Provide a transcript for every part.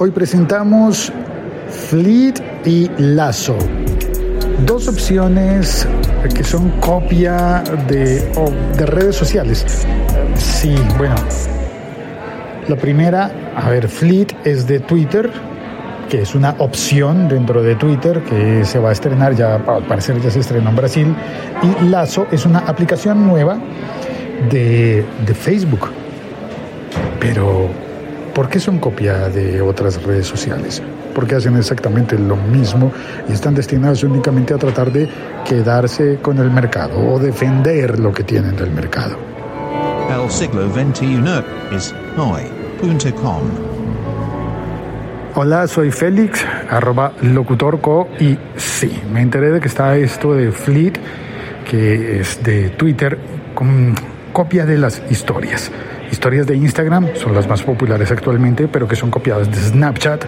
Hoy presentamos Fleet y Lazo. Dos opciones que son copia de, de redes sociales. Sí, bueno. La primera, a ver, Fleet es de Twitter, que es una opción dentro de Twitter que se va a estrenar, ya al parecer ya se estrenó en Brasil. Y Lazo es una aplicación nueva de, de Facebook. Pero, ¿por qué son copia de otras redes sociales? Porque hacen exactamente lo mismo y están destinados únicamente a tratar de quedarse con el mercado o defender lo que tienen del mercado. El siglo XXI es hoy.com. Hola, soy Félix, arroba locutorco y sí, me enteré de que está esto de Fleet, que es de Twitter, con copia de las historias. Historias de Instagram son las más populares actualmente, pero que son copiadas de Snapchat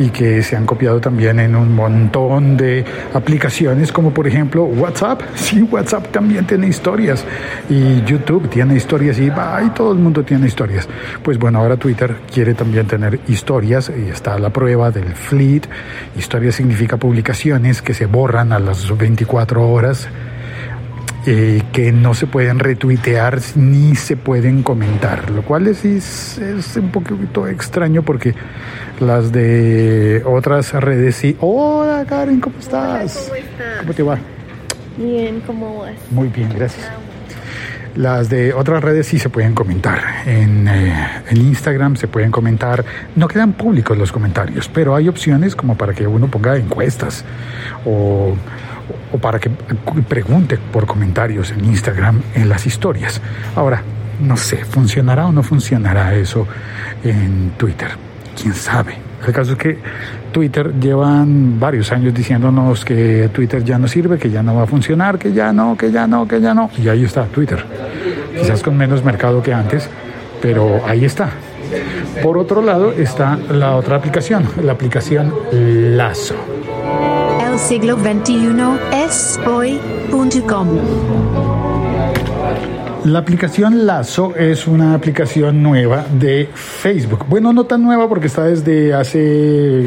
y que se han copiado también en un montón de aplicaciones, como por ejemplo WhatsApp. Sí, WhatsApp también tiene historias y YouTube tiene historias y, y todo el mundo tiene historias. Pues bueno, ahora Twitter quiere también tener historias y está la prueba del fleet. Historia significa publicaciones que se borran a las 24 horas eh, que no se pueden retuitear ni se pueden comentar, lo cual es, es, un poquito extraño porque las de otras redes sí. Hola Karen, ¿cómo estás? ¿cómo estás? ¿Cómo te va? Bien, ¿cómo vas? Muy bien, gracias. Las de otras redes sí se pueden comentar. En, eh, en, Instagram se pueden comentar. No quedan públicos los comentarios, pero hay opciones como para que uno ponga encuestas o o para que pregunte por comentarios en Instagram en las historias. Ahora, no sé, ¿funcionará o no funcionará eso en Twitter? ¿Quién sabe? El caso es que Twitter llevan varios años diciéndonos que Twitter ya no sirve, que ya no va a funcionar, que ya no, que ya no, que ya no. Y ahí está Twitter. Quizás con menos mercado que antes, pero ahí está. Por otro lado está la otra aplicación, la aplicación Lazo siglo XXI es hoy.com. La aplicación Lazo es una aplicación nueva de Facebook. Bueno, no tan nueva porque está desde hace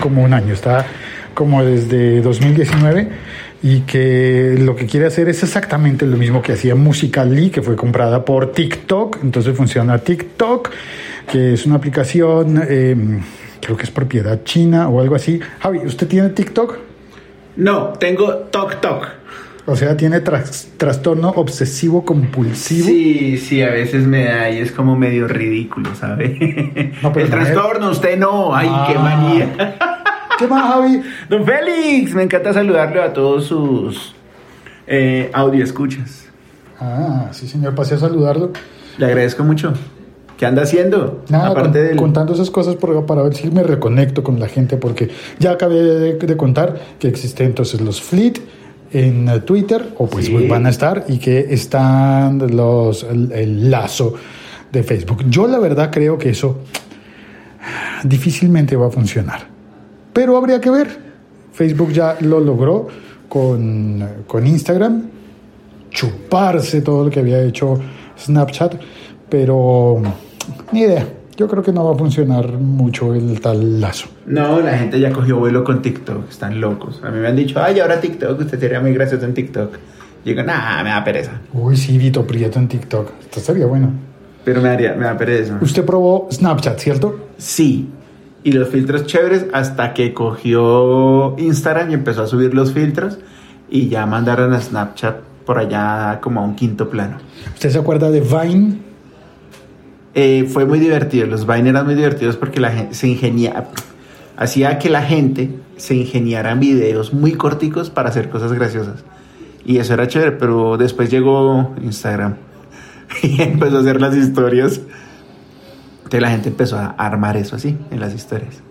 como un año, está como desde 2019 y que lo que quiere hacer es exactamente lo mismo que hacía Musical.ly, que fue comprada por TikTok. Entonces funciona TikTok, que es una aplicación, eh, creo que es propiedad china o algo así. Javi, ¿usted tiene TikTok? No, tengo Tok Tok. O sea, tiene trastorno obsesivo compulsivo. Sí, sí, a veces me da y es como medio ridículo, ¿sabe? El trastorno, usted no. Ay, qué ah. manía. ¿Qué más, Javi? Don Félix, me encanta saludarle a todos sus eh, audio escuchas. Ah, sí, señor, pasé a saludarlo. Le agradezco mucho. ¿Qué anda haciendo? Nada, Aparte contando esas cosas para ver si me reconecto con la gente, porque ya acabé de, contar que existen entonces los Fleet en Twitter, o pues van a estar, y que están los el, lazo de Facebook. Yo la verdad creo que eso difícilmente va a funcionar, pero habría que ver. Facebook ya lo logró con, con Instagram, chuparse todo lo que había hecho Snapchat, pero ni idea. Yo creo que no va a funcionar mucho el tal lazo. No, la gente ya cogió vuelo con TikTok, están locos. A mí me han dicho, ay, ahora TikTok, usted sería muy gracioso en TikTok. Y digo, nah, me da pereza. Uy, sí, Vito Prieto en TikTok. Esto sería bueno. Pero me, daría, me da pereza. Usted probó Snapchat, ¿cierto? Sí. Y los filtros chéveres hasta que cogió Instagram y empezó a subir los filtros y ya mandaron a Snapchat por allá como a un quinto plano. ¿Usted se acuerda de Vine? Eh, fue muy divertido. Los Vine eran muy divertidos porque la gente se ingenia, hacía que la gente se ingeniara en videos muy corticos para hacer cosas graciosas. Y eso era chévere, pero después llegó Instagram y empezó a hacer las historias. Entonces la gente empezó a armar eso así en las historias.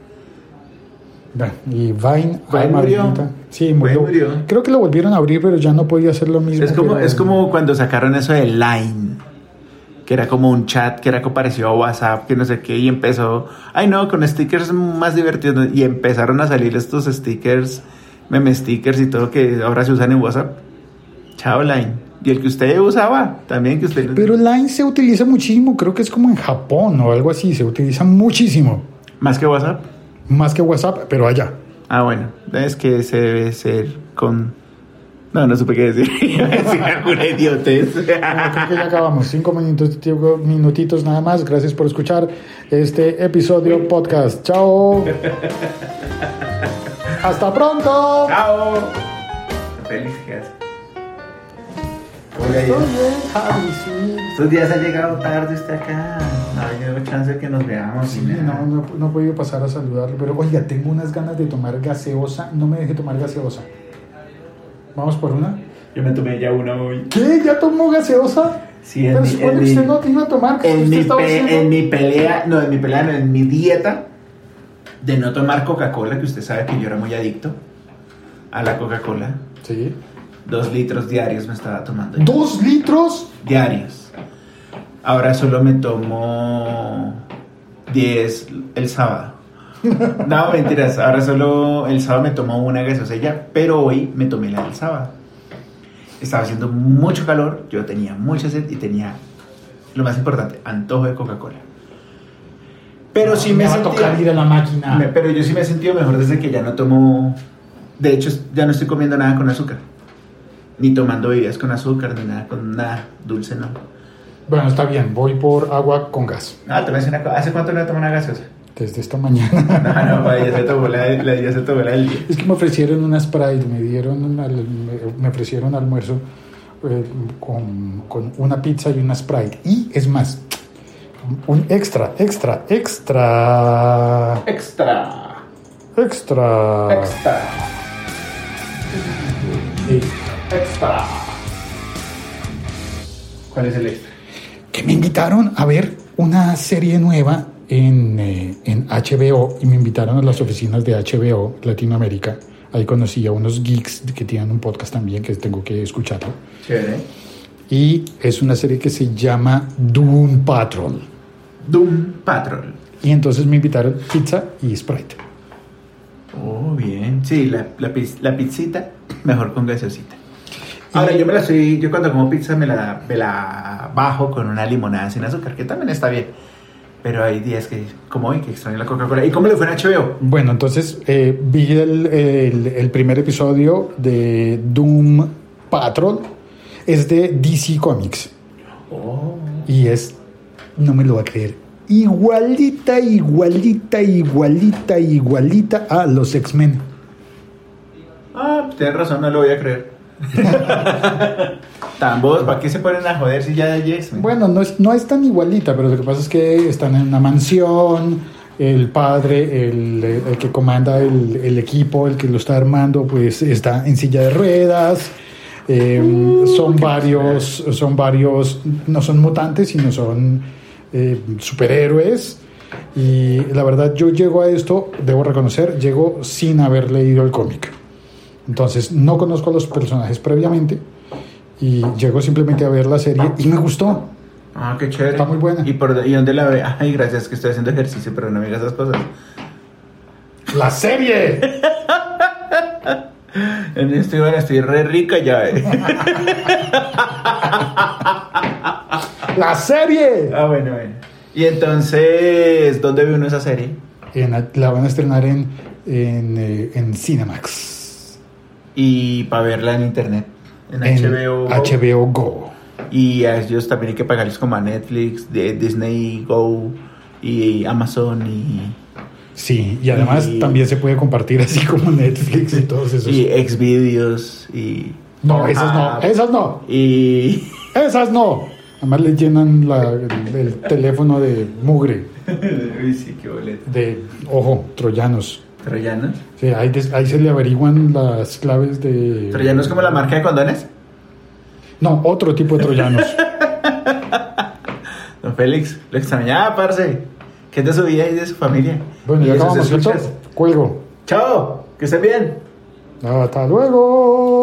Y Vine, Vine murió. Sí, murió. Creo que lo volvieron a abrir, pero ya no podía hacer lo mismo. Es como, es como cuando sacaron eso de Line que era como un chat que era como parecido a WhatsApp, que no sé qué, y empezó, ay no, con stickers más divertidos, y empezaron a salir estos stickers, meme stickers y todo que ahora se usan en WhatsApp. Chao Line. Y el que usted usaba, también que usted... Pero Line se utiliza muchísimo, creo que es como en Japón o algo así, se utiliza muchísimo. ¿Más que WhatsApp? Más que WhatsApp, pero allá. Ah, bueno, es que ese debe ser con... No, no supe qué decir. Iba a decir alguna idiotez. Bueno, creo que ya acabamos. Cinco minutos, minutitos nada más. Gracias por escuchar este episodio podcast. Chao. Hasta pronto. ¡Chao! Javi, sí. Estos días ha llegado tarde usted acá. No ha habido chance de que nos veamos. Sí, no, no, no he podido pasar a saludarlo, pero oiga, tengo unas ganas de tomar gaseosa. No me deje tomar gaseosa. ¿Vamos por una? Yo me tomé ya una hoy. ¿Qué? ¿Ya tomó gaseosa? Sí, en Pero mi- supone en que mi- usted no te iba a tomar. En mi, pe- en mi pelea, no, en mi pelea, no, en mi dieta de no tomar Coca-Cola, que usted sabe que yo era muy adicto a la Coca-Cola. Sí. Dos litros diarios me estaba tomando. ¿Dos litros? Diarios. Ahora solo me tomo 10 el sábado. No, mentiras. Ahora solo el sábado me tomo una gaseosa ya. Pero hoy me tomé la del sábado. Estaba haciendo mucho calor. Yo tenía mucha sed y tenía, lo más importante, antojo de Coca-Cola. Pero sí me, va a sentía- tocar ir a la máquina. me- pero yo sí me he sentido mejor desde que ya no tomo. De hecho, ya no estoy comiendo nada con azúcar. Ni tomando bebidas con azúcar, ni nada con nada dulce, no. Bueno, está bien. Voy por agua con gas. Ah, te voy a decir una cosa. ¿Hace cuánto no tomo una gaseosa? Desde esta mañana. No, no, pa, ya se tomó la, la- ya se tomó la del día. Es que me ofrecieron una Sprite, me dieron una- me me ofrecieron almuerzo eh, con, con una pizza y una Sprite. Y es más, un extra, extra, extra, Extra. extra. Extra. Sí. Extra. ¿Cuál es el extra? Que me invitaron a ver una serie nueva en, eh, en HBO y me invitaron a las oficinas de HBO Latinoamérica. Ahí conocí a unos geeks que tienen un podcast también que tengo que escucharlo. Y es una serie que se llama Doom Patrol. Doom Patrol. Y entonces me invitaron pizza y Sprite. Oh, bien. Sí, la, la, la pizzita, mejor con gaseosita. Ahora, yo me la estoy, yo cuando como pizza me la, me la bajo con una limonada sin azúcar, que también está bien. Pero hay días que, como hoy, que extraño la Coca-Cola. ¿Y cómo le fue en HBO? Bueno, entonces eh, vi el, el- el primer episodio de Doom Patrol. Es de DC Comics. Oh. Y es, no me lo va a creer, igualita, igualita, igualita, igualita a los X-Men. Ah, tienes razón, no lo voy a creer. Tambos, ¿para qué se ponen a joder si ya hay X-Men? Bueno, no es, no es tan igualita, pero lo que pasa es que están en una mansión, el padre, el, el que comanda el, el equipo, el que lo está armando, pues está en silla de ruedas. eh, son varios, son varios, no son mutantes, sino son eh, superhéroes. Y la verdad, yo llego a esto, debo reconocer, llego sin haber leído el cómic. Entonces, no conozco a los personajes previamente y llego simplemente a ver la serie y me gustó. Ah, qué chévere. Está muy buena. ¿Y, por, ¿Y dónde la ve? Ay, gracias, que estoy haciendo ejercicio, pero no me digas esas cosas. ¡La serie! En estoy, bueno, estoy re rica ya. eh. ¡La serie! ah, bueno, bueno. Y entonces, ¿dónde ve uno esa serie? En- la van a estrenar en, en, eh, en Cinemax. Y para verla en internet. En, En HBO. HBO Go. Y a ellos también hay que pagarles como a Netflix, de Disney Go y Amazon y, Sí, y además Y- también se puede compartir así como Netflix y todos esos. y Xvideos y... no, esas no, esas no, Y... esas no. Además le llenan la- el, el teléfono de mugre, sí, qué de, ojo, troyanos. ¿Troyanos? Sí, ahí, des- ahí se le averiguan las claves de... ¿Troyanos como la marca de condones? No, otro tipo de troyanos. Don Félix, lo extrañaba, parce. ¿Qué es de su vida y de su familia? Bueno, ya acabamos, ¿cierto? Cuelgo. Chao, que estén bien. Hasta luego.